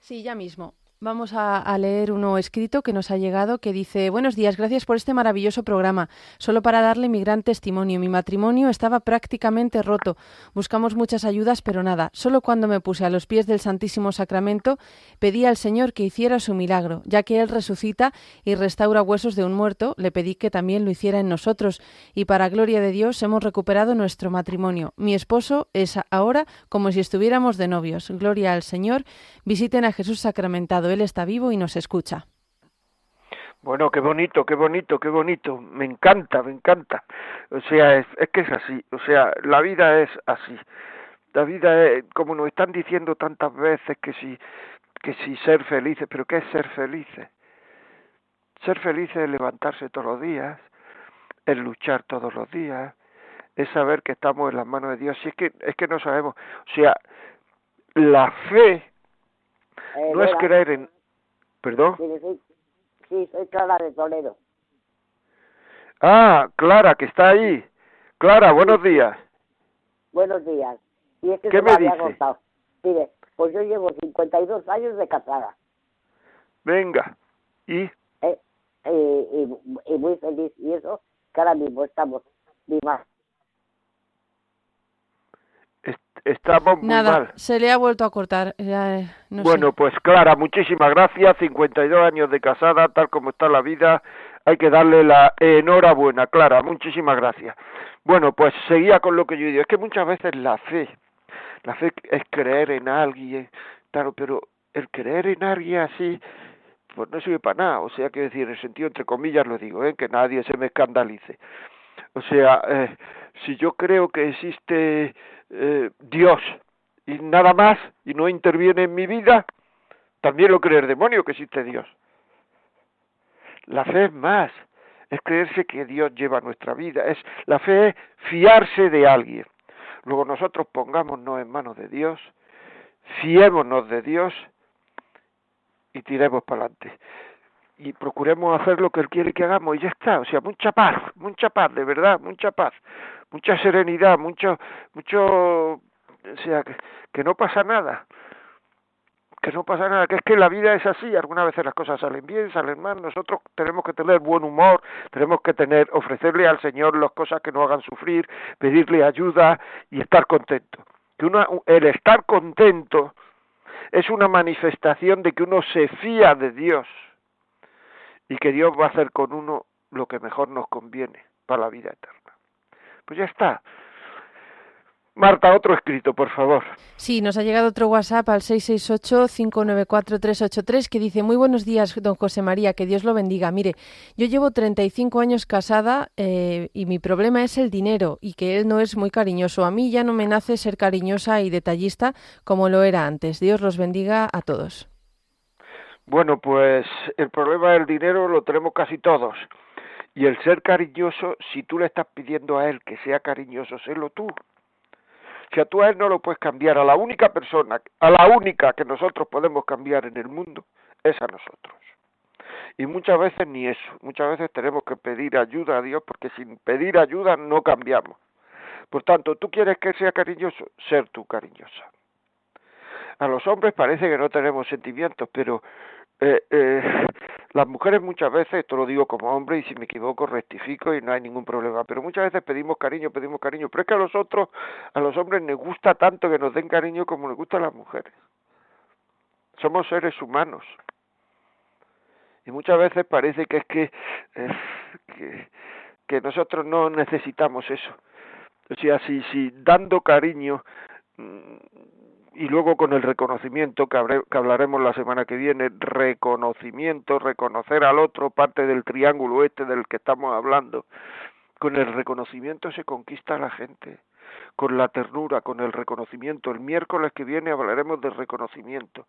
Sí, ya mismo. Vamos a, leer uno escrito que nos ha llegado que dice Buenos días, gracias por este maravilloso programa. Solo para darle mi gran testimonio. Mi matrimonio estaba prácticamente roto. Buscamos muchas ayudas, pero nada. Solo cuando me puse a los pies del Santísimo Sacramento pedí al Señor que hiciera su milagro. Ya que Él resucita y restaura huesos de un muerto, le pedí que también lo hiciera en nosotros. Y para gloria de Dios hemos recuperado nuestro matrimonio. Mi esposo es ahora como si estuviéramos de novios. Gloria al Señor. Visiten a Jesús sacramentado él está vivo y nos escucha. Bueno, qué bonito, qué bonito, qué bonito. Me encanta, me encanta. O sea, es, es que es así. O sea, la vida es así. La vida es, como nos están diciendo tantas veces, que si, que si ser felices, pero ¿qué es ser felices? Ser felices es levantarse todos los días, es luchar todos los días, es saber que estamos en las manos de Dios. Si es que, es que no sabemos. O sea, la fe eh, no es creer en... ¿Perdón? Sí, soy, sí, soy Clara de Toledo. Ah, Clara, que está ahí. Clara, buenos días. Buenos días. Y es que ¿Qué se me había dice? Mire, pues yo llevo 52 años de casada. Venga. ¿Y? Eh, eh, y, y muy feliz. Y eso, que ahora mismo estamos vivas. Est- Estamos muy Nada, mal. se le ha vuelto a cortar. ya, eh, no bueno, sé. pues Clara, muchísimas gracias. 52 años de casada, tal como está la vida. Hay que darle la enhorabuena, Clara. Muchísimas gracias. Bueno, pues seguía con lo que yo digo. Es que muchas veces la fe, la fe es creer en alguien, claro, pero el creer en alguien así, pues no sirve para nada. O sea, que decir, en el sentido entre comillas lo digo, ¿eh? que nadie se me escandalice. O sea, eh, si yo creo que existe eh, Dios y nada más y no interviene en mi vida, también lo cree el demonio que existe Dios. La fe es más, es creerse que Dios lleva nuestra vida, es la fe es fiarse de alguien. Luego nosotros pongámonos en manos de Dios, fiémonos de Dios y tiremos para adelante. Y procuremos hacer lo que Él quiere que hagamos y ya está. O sea, mucha paz, mucha paz, de verdad, mucha paz, mucha serenidad, mucho, mucho, o sea, que, no pasa nada que no pasa nada, que es que la vida es así, algunas veces las cosas salen bien, salen mal, nosotros tenemos que tener buen humor, tenemos que tener, ofrecerle al Señor las cosas que nos hagan sufrir, pedirle ayuda y estar contento. Que una, el estar contento es una manifestación de que uno se fía de Dios y que Dios va a hacer con uno lo que mejor nos conviene para la vida eterna. Pues ya está. Marta, otro escrito, por favor. Sí, nos ha llegado otro WhatsApp al 668-594-383 que dice, muy buenos días, don José María, que Dios lo bendiga. Mire, yo llevo 35 años casada eh, y mi problema es el dinero y que él no es muy cariñoso. A mí ya no me nace ser cariñosa y detallista como lo era antes. Dios los bendiga a todos. Bueno, pues el problema del dinero lo tenemos casi todos. Y el ser cariñoso, si tú le estás pidiendo a él que sea cariñoso, sélo tú. Si a tú a él no lo puedes cambiar, a la única persona, a la única que nosotros podemos cambiar en el mundo, es a nosotros. Y muchas veces ni eso, muchas veces tenemos que pedir ayuda a Dios porque sin pedir ayuda no cambiamos. Por tanto, tú quieres que sea cariñoso, ser tú cariñosa. A los hombres parece que no tenemos sentimientos, pero eh, eh, las mujeres muchas veces, esto lo digo como hombre y si me equivoco rectifico y no hay ningún problema, pero muchas veces pedimos cariño, pedimos cariño, pero es que a los otros, a los hombres les gusta tanto que nos den cariño como les gusta a las mujeres. Somos seres humanos. Y muchas veces parece que es que, eh, que, que nosotros no necesitamos eso. O sea, si, si dando cariño mm, y luego con el reconocimiento que, hablaremos la semana que viene, reconocimiento, reconocer al otro, parte del triángulo este del que estamos hablando, con el reconocimiento se conquista a la gente, con la ternura, con el reconocimiento. El miércoles que viene hablaremos de reconocimiento,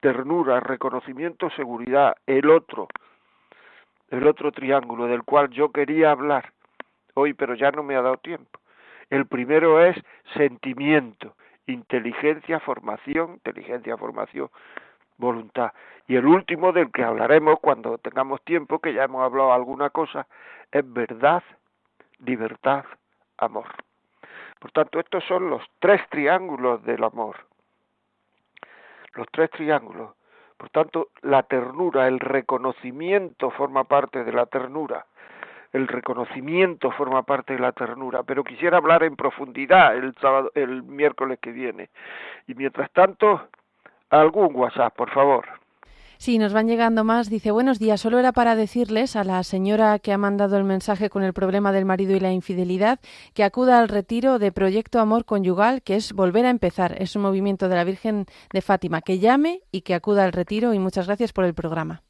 ternura, reconocimiento, seguridad, el otro, el otro triángulo del cual yo quería hablar hoy, pero ya no me ha dado tiempo. El primero es sentimiento, inteligencia, formación, inteligencia, formación, voluntad. Y el último del que hablaremos cuando tengamos tiempo, que ya hemos hablado alguna cosa, es verdad, libertad, amor. Por tanto, estos son los tres triángulos del amor. Los tres triángulos. Por tanto, la ternura, el reconocimiento forma parte de la ternura el reconocimiento forma parte de la ternura, pero quisiera hablar en profundidad el sábado, el miércoles que viene. Y mientras tanto, algún WhatsApp, por favor. Sí, nos van llegando más. Dice, buenos días, solo era para decirles a la señora que ha mandado el mensaje con el problema del marido y la infidelidad que acuda al retiro de Proyecto Amor Conyugal, que es volver a empezar. Es un movimiento de la Virgen de Fátima. Que llame y que acuda al retiro y muchas gracias por el programa.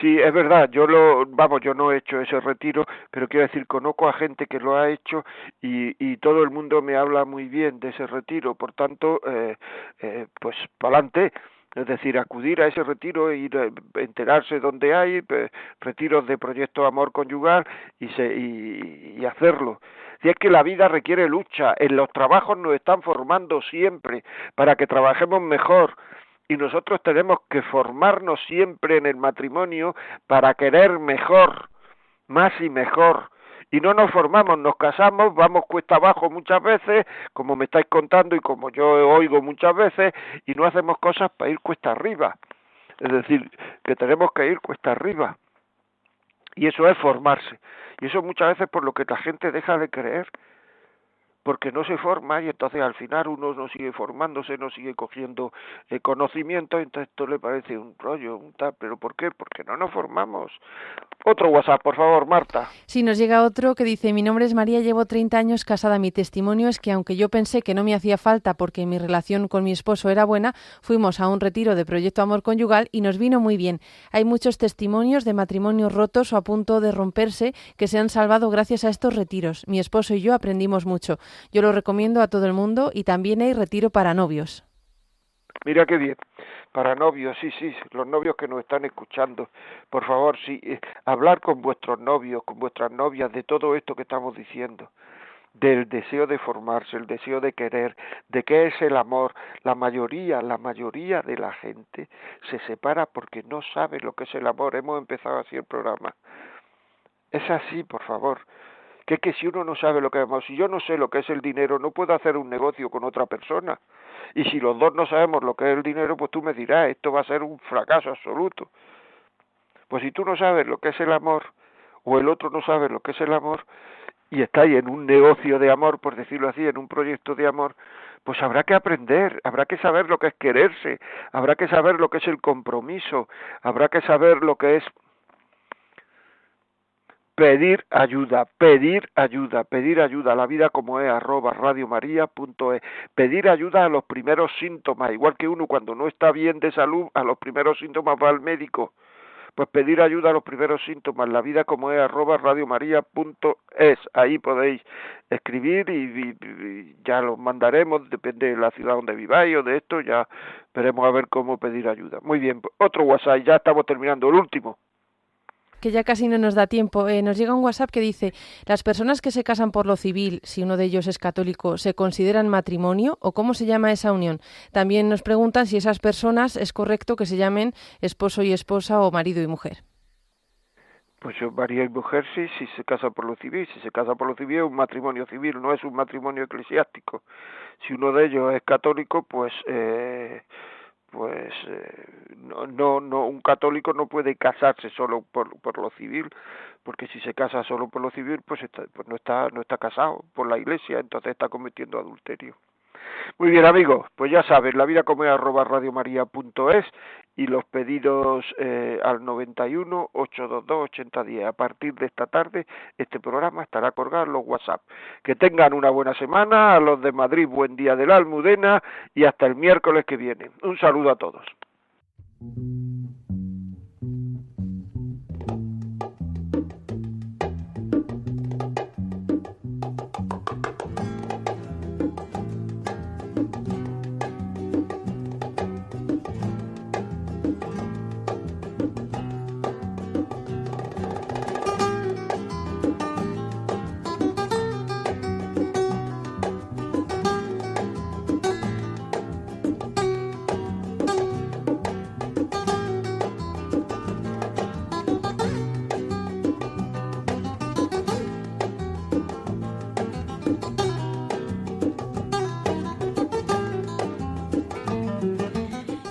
Sí, es verdad, yo lo, vamos, yo no he hecho ese retiro, pero quiero decir, conozco a gente que lo ha hecho y, y todo el mundo me habla muy bien de ese retiro, por tanto, eh, eh, pues para adelante, es decir, acudir a ese retiro ir a enterarse dónde hay, retiros de proyecto amor conyugal y, se, y, y hacerlo. Si es que la vida requiere lucha, en los trabajos nos están formando siempre para que trabajemos mejor, y nosotros tenemos que formarnos siempre en el matrimonio para querer mejor, más y mejor. Y no nos formamos, nos casamos, vamos cuesta abajo muchas veces, como me estáis contando y como yo oigo muchas veces, y no hacemos cosas para ir cuesta arriba. Es decir, que tenemos que ir cuesta arriba. Y eso es formarse. Y eso muchas veces por lo que la gente deja de creer porque no se forma y entonces al final uno no sigue formándose, no sigue cogiendo eh, conocimiento, entonces esto le parece un rollo, un tal, pero ¿por qué? Porque no nos formamos. Otro WhatsApp, por favor, Marta. Sí, nos llega otro que dice, mi nombre es María, llevo 30 años casada, mi testimonio es que aunque yo pensé que no me hacía falta porque mi relación con mi esposo era buena, fuimos a un retiro de Proyecto Amor Conyugal y nos vino muy bien. Hay muchos testimonios de matrimonios rotos o a punto de romperse que se han salvado gracias a estos retiros. Mi esposo y yo aprendimos mucho. Yo lo recomiendo a todo el mundo y también hay retiro para novios. Mira qué bien. Para novios, sí, sí, los novios que nos están escuchando, por favor, sí, eh, hablar con vuestros novios, con vuestras novias de todo esto que estamos diciendo del deseo de formarse, el deseo de querer, de qué es el amor. La mayoría, la mayoría de la gente se separa porque no sabe lo que es el amor. Hemos empezado así el programa. Es así, por favor que es que si uno no sabe lo que es, si yo no sé lo que es el dinero, no puedo hacer un negocio con otra persona. Y si los dos no sabemos lo que es el dinero, pues tú me dirás, esto va a ser un fracaso absoluto. Pues si tú no sabes lo que es el amor, o el otro no sabe lo que es el amor, y estáis en un negocio de amor, por decirlo así, en un proyecto de amor, pues habrá que aprender, habrá que saber lo que es quererse, habrá que saber lo que es el compromiso, habrá que saber lo que es pedir ayuda, pedir ayuda, pedir ayuda, la vida como es, arroba radiomaria.es, pedir ayuda a los primeros síntomas, igual que uno cuando no está bien de salud, a los primeros síntomas va al médico, pues pedir ayuda a los primeros síntomas, la vida como es, arroba radiomaria.es, ahí podéis escribir y, y, ya los mandaremos, depende de la ciudad donde viváis o de esto, ya veremos a ver cómo pedir ayuda. Muy bien, otro WhatsApp, ya estamos terminando, el último que ya casi no nos da tiempo. Eh, nos llega un WhatsApp que dice, las personas que se casan por lo civil, si uno de ellos es católico, ¿se consideran matrimonio o cómo se llama esa unión? También nos preguntan si esas personas es correcto que se llamen esposo y esposa o marido y mujer. Pues marido y mujer sí, si se casa por lo civil. Si se casa por lo civil es un matrimonio civil, no es un matrimonio eclesiástico. Si uno de ellos es católico, pues... Eh, pues eh, no, no, no, un católico no puede casarse solo por, por lo civil, porque si se casa solo por lo civil, pues, está, pues no está, no está casado por la iglesia, entonces está cometiendo adulterio. Muy bien amigos, pues ya sabes, la vida come arroba radiomaria.es y los pedidos eh, al 91 822 8010. A partir de esta tarde este programa estará colgado en los WhatsApp. Que tengan una buena semana, a los de Madrid buen día de la Almudena y hasta el miércoles que viene. Un saludo a todos.